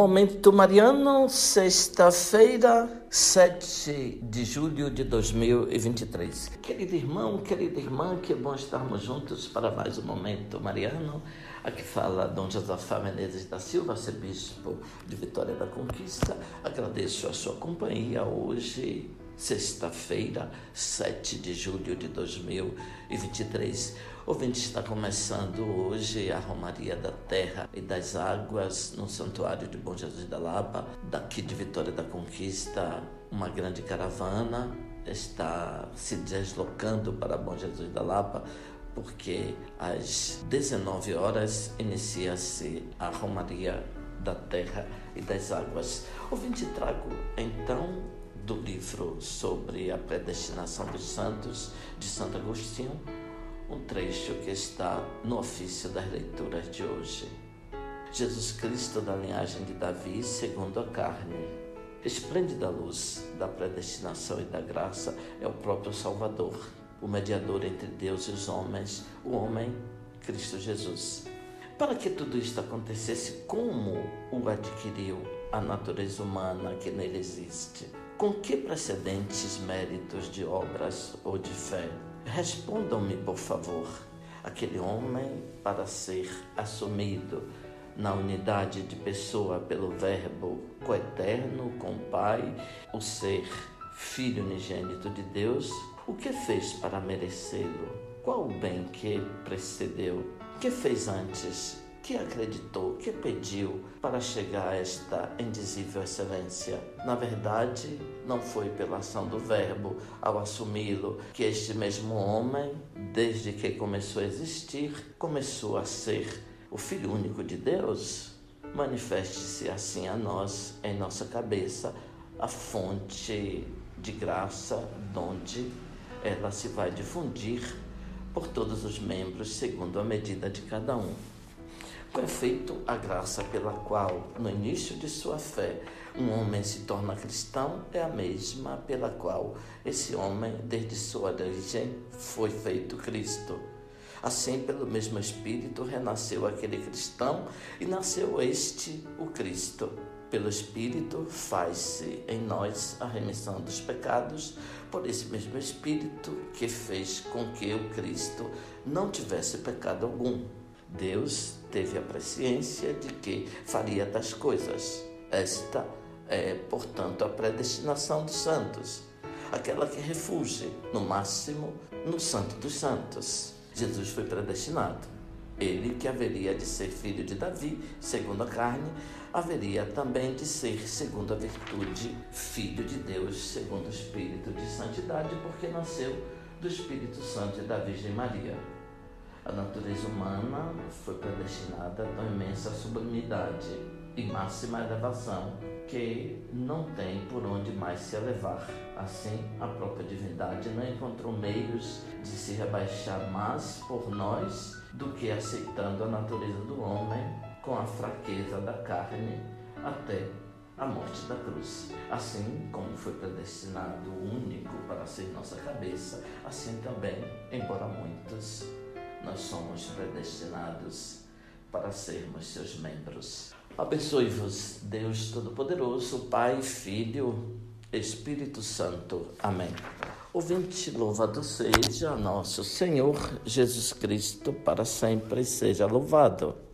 Momento Mariano, sexta-feira, 7 de julho de 2023. Querido irmão, querida irmã, que bom estarmos juntos para mais um Momento Mariano. Aqui fala Dom Josafá Menezes da Silva, arcebispo de Vitória da Conquista. Agradeço a sua companhia hoje, sexta-feira, 7 de julho de 2023. O ouvinte está começando hoje a Romaria da Terra e das Águas no Santuário de Bom Jesus da Lapa, daqui de Vitória da Conquista, uma grande caravana está se deslocando para Bom Jesus da Lapa porque às 19 horas inicia-se a Romaria da Terra e das Águas. Ouvinte trago então do livro sobre a predestinação dos santos de Santo Agostinho, um trecho que está no ofício das leituras de hoje. Jesus Cristo da linhagem de Davi, segundo a carne. Esplêndida luz da predestinação e da graça é o próprio Salvador, o mediador entre Deus e os homens, o homem, Cristo Jesus. Para que tudo isto acontecesse, como o adquiriu a natureza humana que nele existe? Com que precedentes méritos de obras ou de fé? Respondam-me, por favor. Aquele homem, para ser assumido na unidade de pessoa pelo Verbo coeterno com o Pai, o ser Filho unigênito de Deus, o que fez para merecê-lo? Qual o bem que precedeu? Que fez antes? Que acreditou, que pediu para chegar a esta indizível excelência. Na verdade, não foi pela ação do Verbo ao assumi-lo que este mesmo homem, desde que começou a existir, começou a ser o Filho único de Deus. Manifeste-se assim a nós, em nossa cabeça, a fonte de graça, donde ela se vai difundir por todos os membros, segundo a medida de cada um. Com efeito, a graça pela qual, no início de sua fé, um homem se torna cristão é a mesma pela qual esse homem, desde sua origem, foi feito Cristo. Assim, pelo mesmo Espírito, renasceu aquele cristão e nasceu este, o Cristo. Pelo Espírito, faz-se em nós a remissão dos pecados, por esse mesmo Espírito que fez com que o Cristo não tivesse pecado algum. Deus teve a presciência de que faria tais coisas. Esta é, portanto, a predestinação dos santos, aquela que refugia, no máximo, no Santo dos Santos. Jesus foi predestinado. Ele, que haveria de ser filho de Davi, segundo a carne, haveria também de ser, segundo a virtude, filho de Deus, segundo o Espírito de santidade, porque nasceu do Espírito Santo e da Virgem Maria. A natureza humana foi predestinada a tão imensa sublimidade e máxima elevação que não tem por onde mais se elevar. Assim, a própria divindade não encontrou meios de se rebaixar mais por nós do que aceitando a natureza do homem com a fraqueza da carne até a morte da cruz. Assim como foi predestinado o único para ser nossa cabeça, assim também, embora muitos nós somos predestinados para sermos seus membros. Abençoe-vos, Deus Todo-Poderoso, Pai, Filho, Espírito Santo. Amém. Ouvinte, louvado seja nosso Senhor Jesus Cristo, para sempre seja louvado.